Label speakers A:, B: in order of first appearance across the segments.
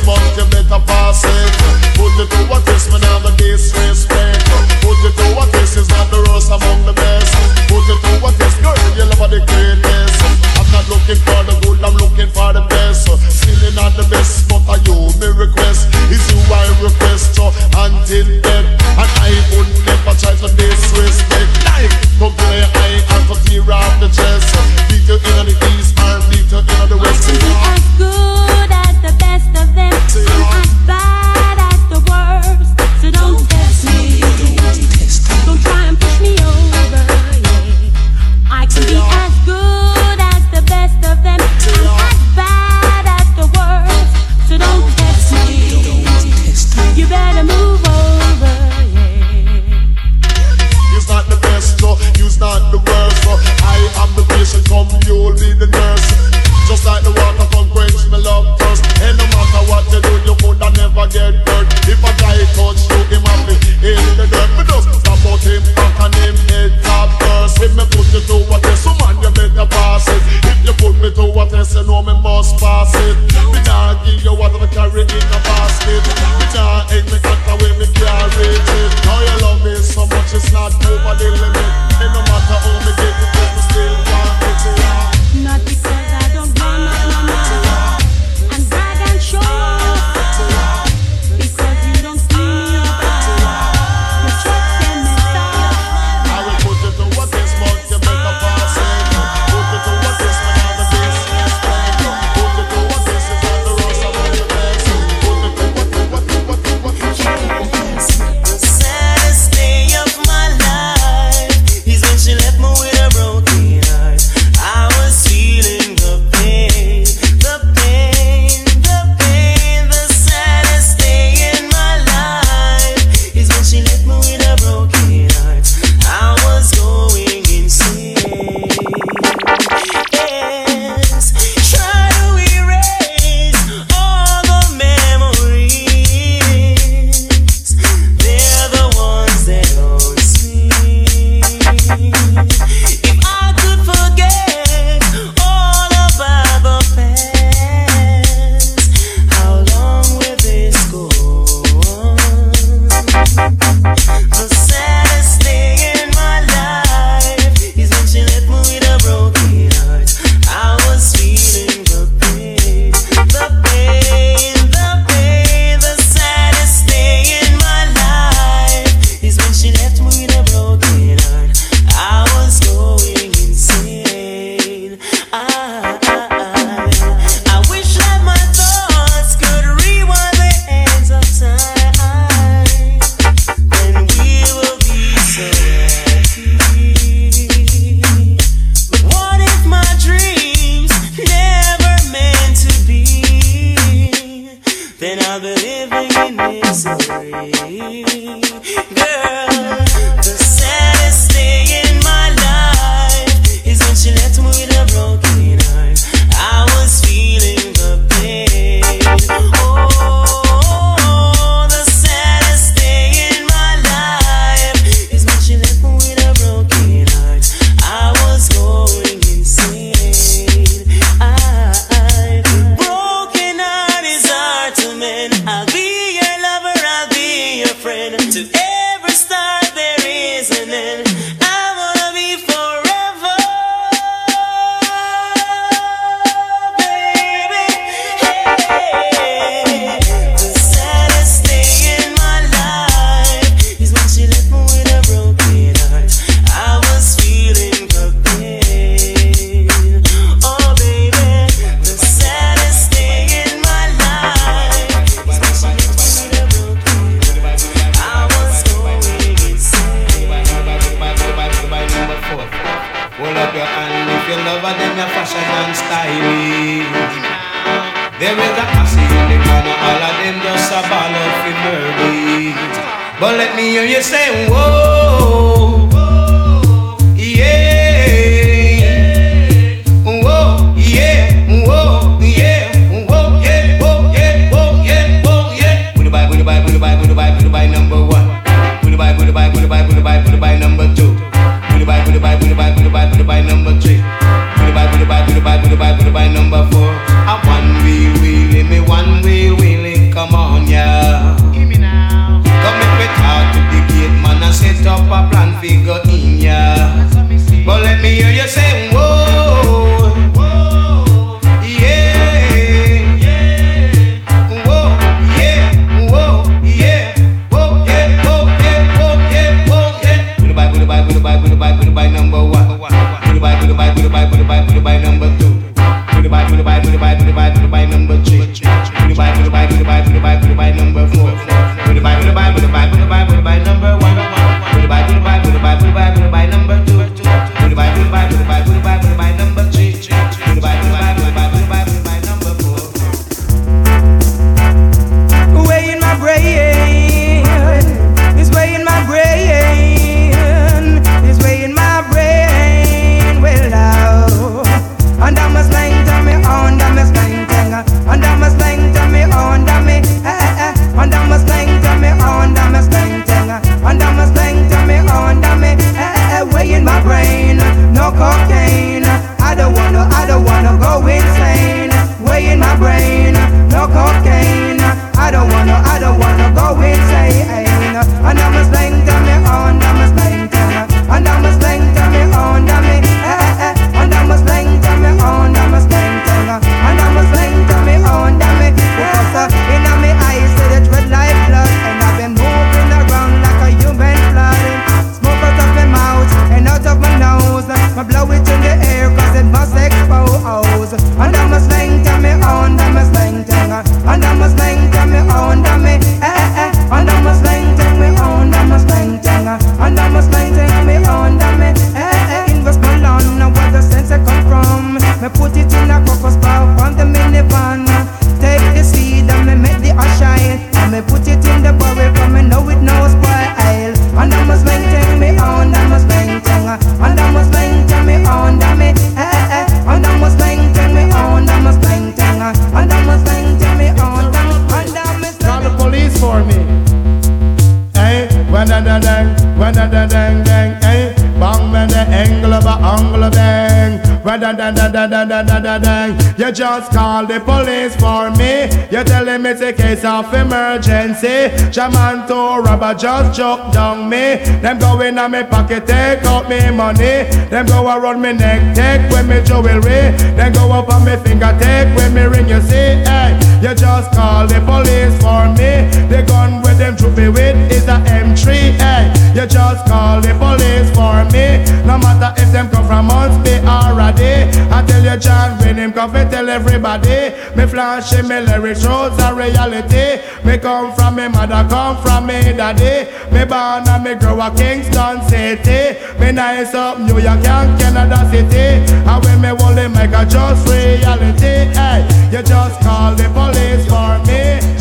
A: this month, you better
B: pass it. Put it to a test, me now the disrespect. Put it to a test, it's not the worst among the best. Put it to a test, girl, you love the greatest. I'm not looking for the good, I'm looking for the best. Still not the best, but I you me request. Is you I request, until death. And I would never try to disrespect. You just
C: call the police for me. You tell them it's a case of emergency. Shaman to robber just choked down me. Them go in on me pocket, take out me money. Them go around me neck, take with me jewelry. Then go up on me finger, take with me ring. You see, hey, you just call the police for me. The gun with them troopy with is a M3, hey. You just call the police for me. No matter if them come from months, be already. I tell you, John come and tell everybody. Me flash me lyrics shows a reality. Me come from me mother, come from me daddy. Me born and me grow up Kingston City. Me nice up New York and Canada City. And when me only make a just reality, hey, you just call the police for me.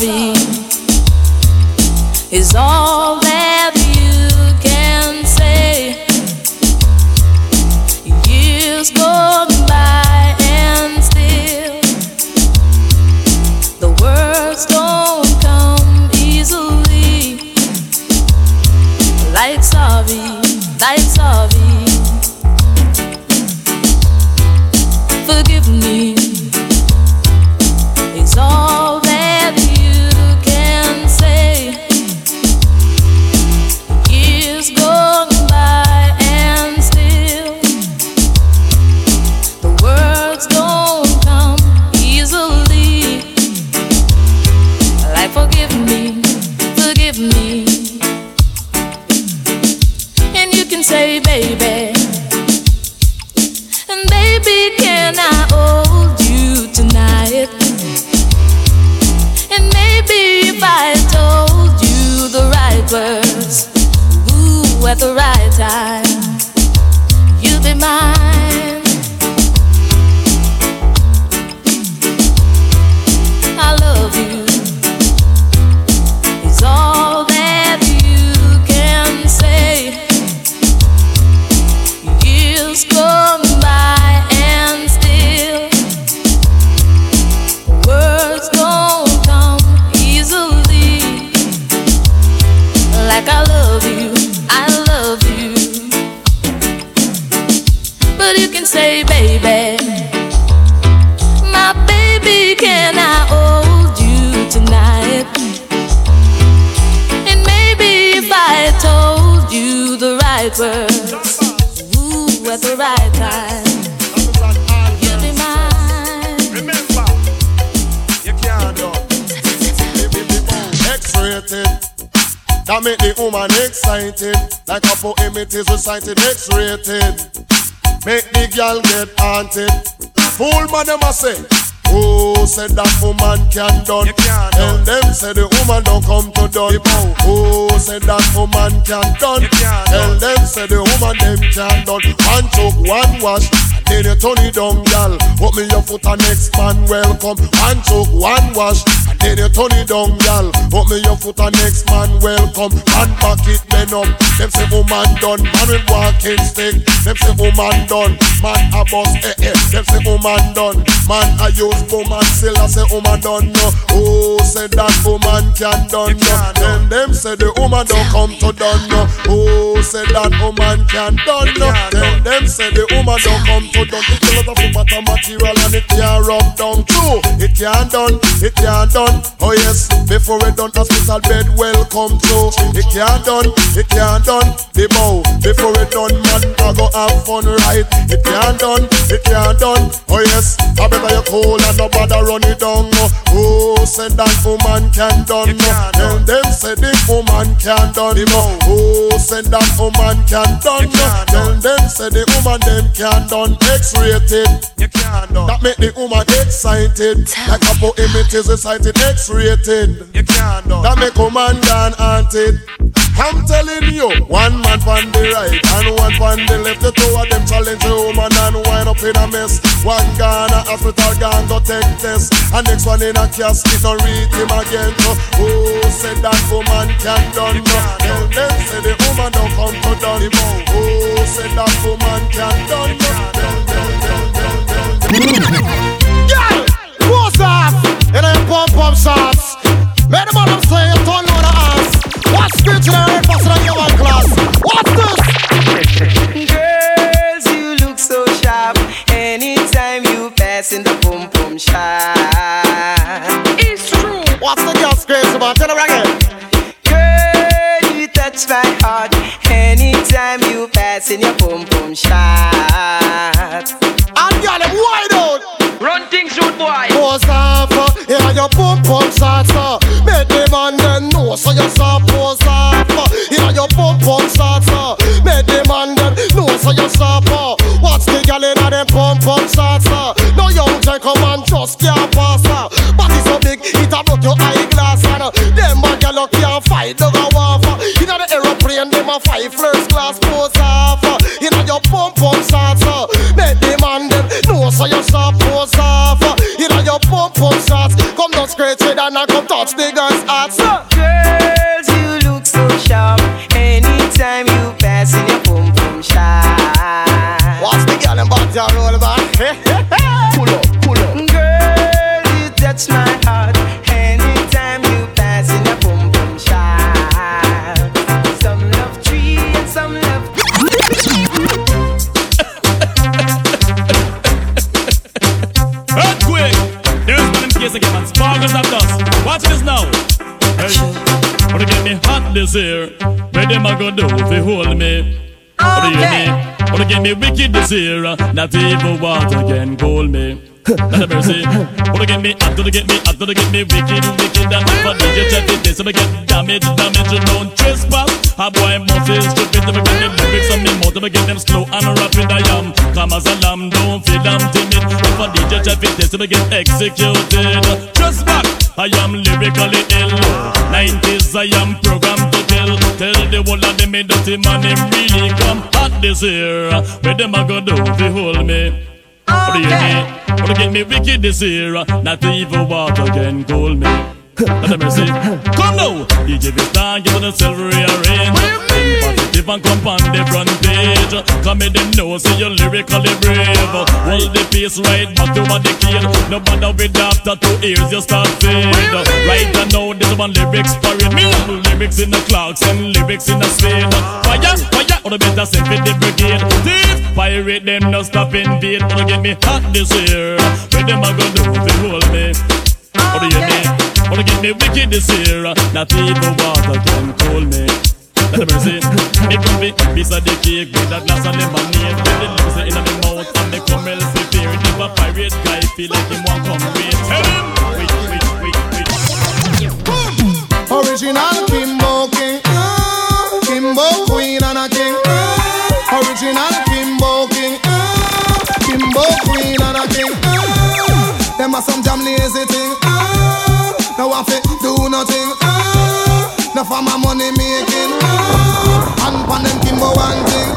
D: Sorry is all that can I hold you tonight? And maybe if I told you the right words, ooh, at the right time, you'd be mine. Right words, ooh, at the right time, you'd be mine.
A: Remember, you can't do. X-rated. That make the woman excited. Like a poem it is recited. X-rated. Make the girl get haunted. Fool man them a say. Who said that woman can done? Tell them say the woman don't come to done. Who said that woman can done? Tell them say the woman them can done. One took one wash. Then you turn it down, gal. Put me your foot and next man welcome. One took one wash. Then you turn it down, gal. Put me your foot and next man welcome. Man back it men up. Them say woman done. Man with walking stick. Them say woman done. Man a boss eh eh. Them say woman done. Man a use woman still I say oh, woman done no. Oh say that woman can done no. Then them say the woman don't come to done no. Oh say that woman can done no. Then them say the woman don't come to done. It's a lot of matter material and it can't rub down too. It can't done. It can't done. Oh yes. Before it done hospital bed welcome to. It can't done. It can't done. The bow. Before it done man I go have fun right. It can't done. It can't done. Oh yes. I better you cool and no bother run it down. no. Oh said that woman can done. no. Tell them say the woman can done. no. Oh said that woman can done. no. Tell them say the woman them can done. X-rated. That make the woman excited. Like a poem it is recited. X-rated. That make woman gone haunted. I'm telling you, one man on the right and one on the left. The two of them challenge the woman and wind up in a mess. One gone a hospital, gone go take test. And next one in a casket, don't read him again. So, who said that woman can done? No. Tell them say the woman don't come to done. Who said that woman can done? No. Tell them, tell them, tell them.
E: Girl, off in them pump pump shots. The man say you turn on the ass. What's the red faster than your class? What's this? Girl,
F: touch my heart. Anytime you pass in your boom boom shot.
E: And girl, them wide out.
F: Run things, rude boy.
E: Pose off, uh, yeah, your pump pump shots. Uh.
G: Wanna get me hot this year? Where them a go do if they hold me? What do you mean? Wanna get me wicked this year? Not even water can cool me. Not a mercy. Wanna get me hot, gonna get me hot, gonna get me wicked, wicked. And if I DJ check it, this, I get damage, damage, you don't trespass. A boy must is stupid, to get them lyrics on me mouth, to get them slow and rapid. I am calm as a lamb, don't feel I'm timid. If I DJ check it, this, I get executed. Just back, I am lyrically ill. 90s, I am programmed to kill. Tell the whole of them, me dirty man, him really come hot this year. Where them a go do they hold me? What do you mean? Wanna get me wicked this year? Not even water can cool me. Not a mercy. Come now, DJ Vista, give it a silver rearrange. And come on the front page. Come in them know, see you lyrically brave. Hold the pace right back to what they kill. No bother with after two ears, you start fade. Right now, this one lyrics parade. Me love lyrics in the clocks and lyrics in the spade. Fire, fire, or the better send for the brigade. Thief, pirate them, no stop. Wanna get me hot this year. Where them a go do they hold me? What do you mean? Wanna get me wicked this year? Not even water can cool me. Let the mercy. Me could be piece of the cake with a glass of lemonade. With the lips in my mouth and the camel prepare. If a pirate guy feel like him want come wait. Tell him. Wait, wait, wait, wait.
E: Original Kimbo King. Kimbo Queen and a King. Original Kimbo King. Kimbo Queen and a King. Them are some damn lazy thing. No one fit do nothing. No for my money making. And pan them Kimbo one thing.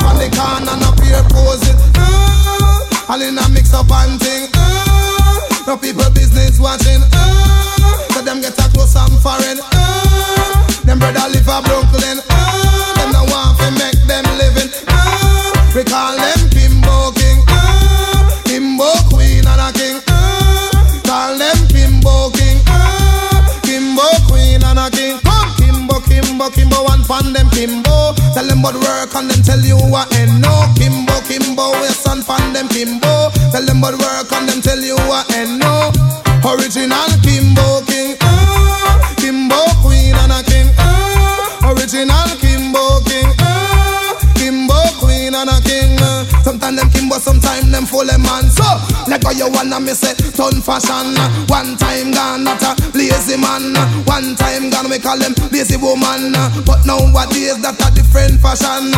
E: Pan the corner no peer posing. All in a mix up and thing. No people business watching. So them get a close and foreign. Them brother live a Brooklyn. Them and them tell you what and no. Kimbo, Kimbo, yes and fan them Kimbo. Tell them about work and them tell you what and no. Original Kimbo King. uh, Kimbo Queen and a King. uh, Original Kimbo King. uh, Kimbo Queen and a King. Uh. Sometimes them Kimbo, sometimes them full man. So, how you wanna miss it, turn fashion. One time gone, not a lazy man. One time gone, we call them lazy woman. But nowadays, that a different fashion.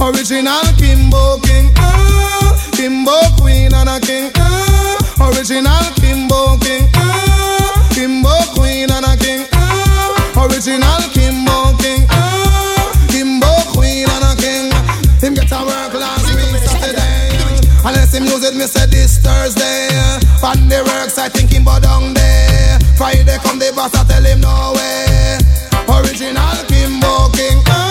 E: Original Kimbo King. Ah. Kimbo Queen and a King. Ah. Original Kimbo King. Ah. Kimbo Queen and a King. Original Kimbo King. It, me say this Thursday. Fan the works, I think him but down there. Friday come the boss, I tell him no way. Original Kimbo King. Kimbo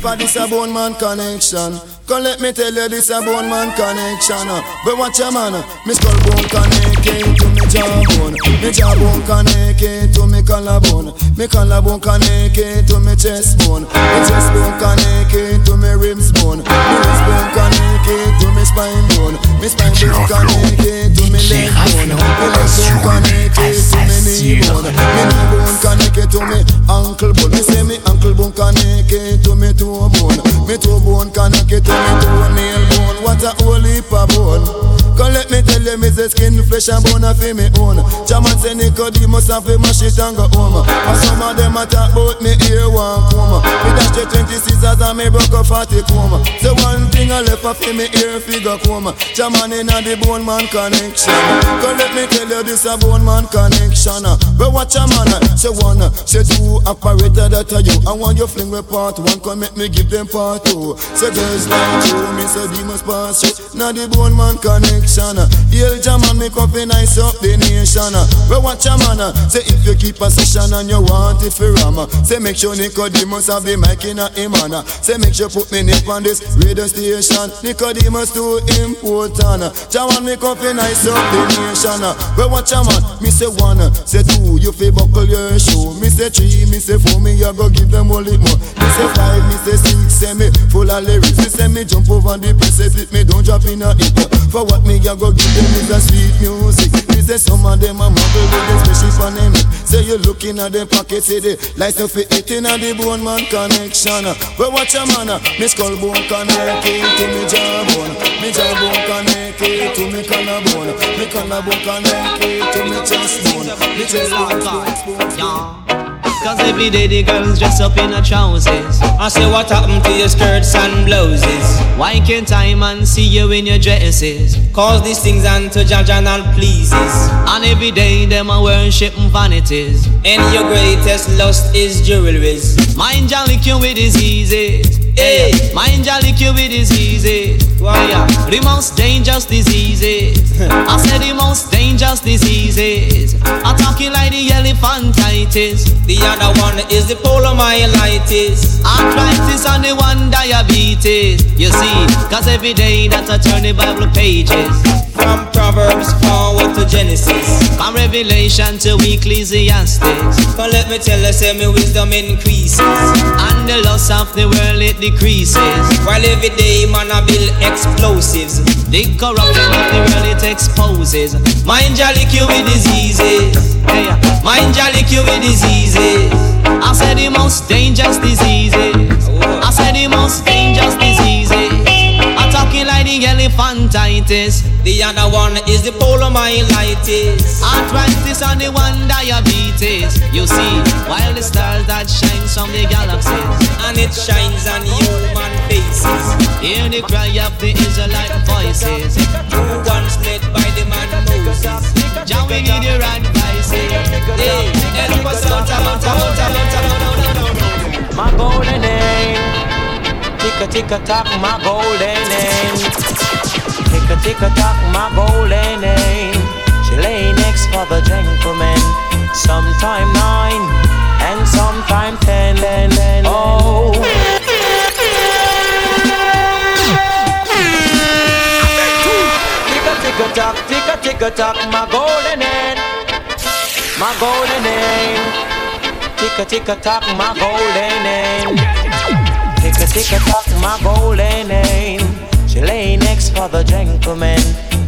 H: For this a bone man connection. Come let me tell you this a bone man connection. uh. But watch your man, uh. me skull bone connected to me jawbone. Me jawbone connected to me collarbone. Me collarbone connected to me chest bone. Me chest bone connected to me ribs bone. Me ribs bone connected to me spine bone. Me spine bone connected to me leg bone. Me leg bone connected to me knee bone. Me knee bone connected to me ankle bone. Me say me ankle bone connected to me toe bone. Me toe bone connected to me toenail bone. What a whole heap of bone. Come let me tell you, me say skin flesh and bone fi me own. Jaman say Nicodemus have to mash it and go home. And some of them a talk about me ear one come. Me dash the 20 scissors and me broke a 40 comb. So one thing I left off me ear figure come. Jaman inna the bone man connection. Go let me tell you this a bone man connection. But watch a man, say one, say two operator that are you. I want you fling with part one, come make me give them part two. Say girls like you, me say demons pass you. Now the bone man connection. Hail Jaman, me up in nice up the nation. But watch a man, say if you keep a session and you want it for ram, say make sure Nicodemus have the mic in a him. Say make sure put me nip on this radio station. Nicodemus too important. Jaman, me up in nice up the nation. But watch a man, me say one, say two, you fi buckle your shoe. Me say three, me say four, me I go give them all it more. Me say five, me say six, say me full of lyrics. Me say me jump over the press, say me don't drop in a hit. For what me I go give them is a sweet music. Me say some of them a muggle with the special for them. Say you looking at them pocket, say the lights of it in a the bone man connection. But watch a man, uh, me skull bone connected to me jawbone. Me jawbone connected to me collarbone. Me collarbone connected to me chest bone. Me chest bone.
I: Cause every day the girls dress up in her trousers. I say, what happened to your skirts and blouses? Why can't I man see you in your dresses? Cause these things unto Jaja and all pleases. And every day them are worshiping vanities. And your greatest lust is jewelries. Mind jolly you with diseases. Hey, mind jolly you with diseases. Why? The most dangerous diseases. I said the most dangerous diseases. I'm talking like the elephantitis. The other one is the poliomyelitis. Arthritis and the one diabetes. You see, cause every day that I turn the Bible pages. From Proverbs forward to Genesis. From Revelation to Ecclesiastes. But let me tell you, say me wisdom increases. And the loss of the world it decreases. While every day man I build explosives. The corruption of the world it exposes. Mind jolly cure with diseases. Hey, mind jolly cure with diseases. I said the most dangerous diseases. Oh. I said the most dangerous diseases. Like the other one is the poliomyelitis. Arthritis and the one diabetes. You see, while the stars that shines from the galaxies, and it shines on human faces. Hear the cry of the Israelite voices. Who once led by the man Moses. Jah, we need your advice. Hey, help us out, out, out, out, out.
B: My golden name, tick a tick a tock, my golden name. Tick a tick a tock, my golden name. She lay next for the gentleman. Sometime nine and sometime ten. ten, ten oh. Tick a tock, tick a tick a tock, my golden name. My golden name. Tick a tick a tock, my golden name. Tick a tick a tock, my golden name. She lay next for the gentleman.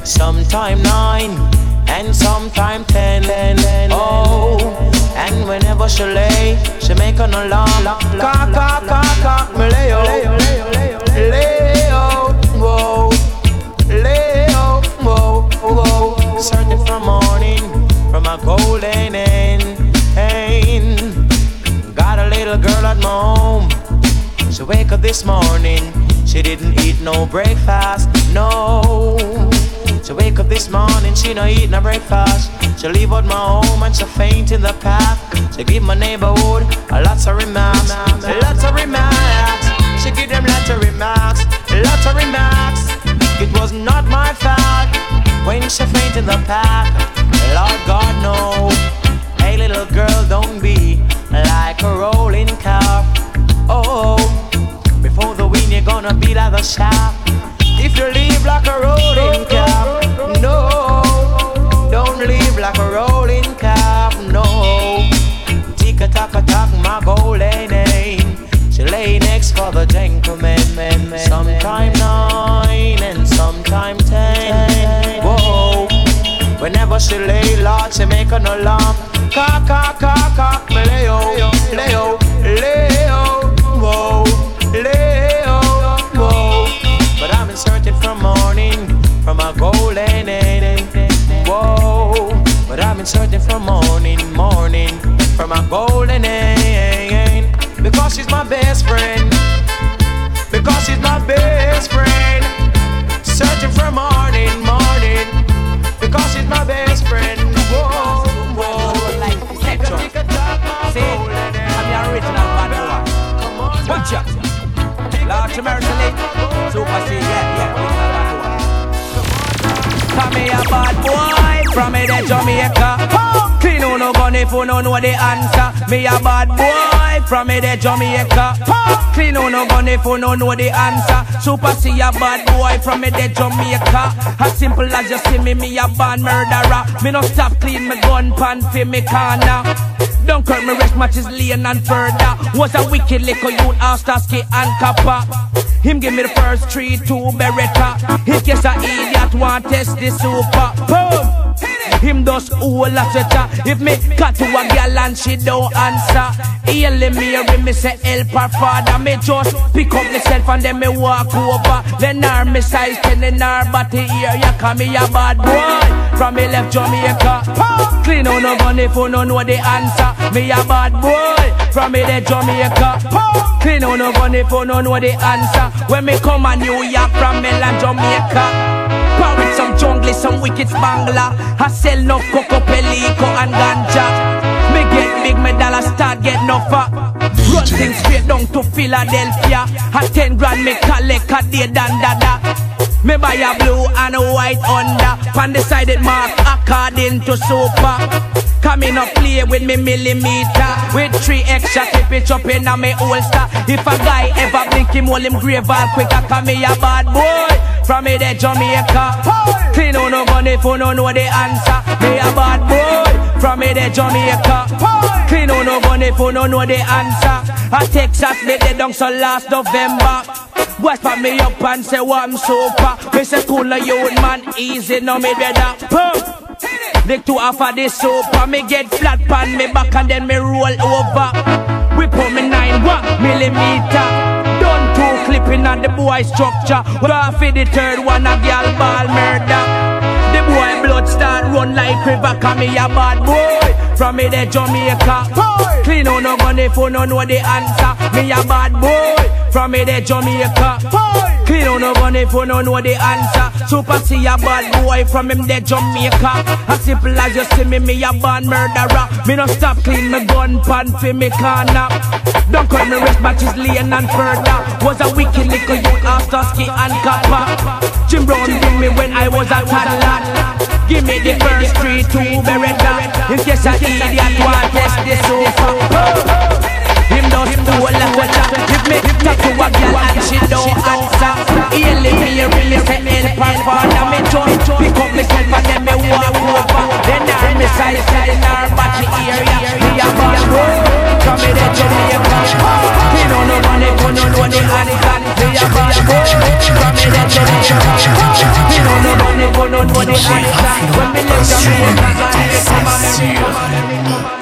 B: Sometime nine and sometime ten. Oh, and whenever she lay, she make an alarm. Cock, cock, cock, cock, me lay oh, lay oh, whoa, lay oh, whoa, whoa. Searching for morning from a golden end. Got a little girl at my home. She wake up this morning. She didn't eat no breakfast, no. She wake up this morning, she no eat no breakfast. She leave out my home and she faint in the path. She give my neighborhood a lot of remarks, lots of remarks. She give them lots of remarks, lots of remarks. It was not my fault when she faint in the path. Lord God no. Hey little girl, don't be like a rolling car. Oh, you're gonna be like a shaft. If you leave like a rolling car, no, don't leave like a rolling car, no. Tick a tock a tock, my golden name. She lay next for the gentleman, sometime nine and sometime ten. Whoa. Whenever she lay, Lord, she make an alarm. Cock, cock, cock, cock, me lay-o, lay-o, lay-o, lay-o, from a golden end, whoa. But I've been searching for morning, morning, for my golden age. Because she's my best friend. Because she's my best friend. Searching for morning, morning. Because she's my best friend. Whoa, whoa.
F: See, I'm the original bad boy. Watch out. Large Mercy, Super C, yeah, yeah, boy. Come here, bad boy, from me the Jamaica. Clean on no gun if you no know the answer. Me a bad boy, from me the Jamaica. Clean on no gun if you no know the answer. Super C a bad boy, from me the Jamaica. As simple as you see me, me a bad murderer. Me no stop clean me gun pan fi me corner. Don't curb me rest matches lean and further. Was a wicked little youth, Starsky and Kappa. Him give me the first three, two Beretta. In case a idiot want test the super. Boom! Him does all a sweater. If me cut to a girl and she don't answer, Hail me or me say help her father. Me just pick up myself and then me walk over. Then her me size ten in her body here. You call me a bad boy from me left Jamaica. Clean on no if you no know the answer. Me a bad boy from me the Jamaica. Clean on no if you no know the answer. When me come a New York from Milan, Jamaica. Some jungle, some wicked spangler. I sell no coco, pelico and ganja. Me get big, me dollar start get no fat. Run things straight down to Philadelphia. A ten grand me collect a day than that. Me buy a blue and a white under. Pan it mark according to super. Coming up play with me millimeter With three extra clip it up in a me holster If a guy ever blink him hold him grave all quick I call me a bad boy From me the Jamaica Clean on no gun if no know the answer. Me a bad boy. From me the Jamaica Clean on no gun if no know the answer. A Texas me the down so last November. Watch for me up and say what I'm super? Me say cool you man? Easy no me better. Boom Lick to half of this soap Me get flat pan me back and then me roll over. We put me nine one millimeter clipping on the boy structure. Go off the third one a girl ball murder? The boy blood start run like river Cause me a bad boy. From me the Jamaica. Clean on no gun if you no know the answer. Me a bad boy. From me the Jamaica Clean on no gun if you no know the answer. Super see a bad boy from him the Jamaica. As simple as you see me, me a bad murderer. Me no stop clean me gun pan fi me corner. Don't call me rest matches lean and further. Was a wicked little youth after ski and copper. Jim Brown bring me when I was a toddler. Give me the first three, two Beretta In case a idiot want test the sofa him does do a lot of If me talk to a girl and she don't answer Hail me, me, say help her father Me just pick up myself and then me walk over Then I me size set in her body area Me a bad boy From me the Jamaica Me no know money, me no know the answer Me a bad boy From me the Jamaica Me no know money, me no know the answer When me left Jamaica, me come and me come and me come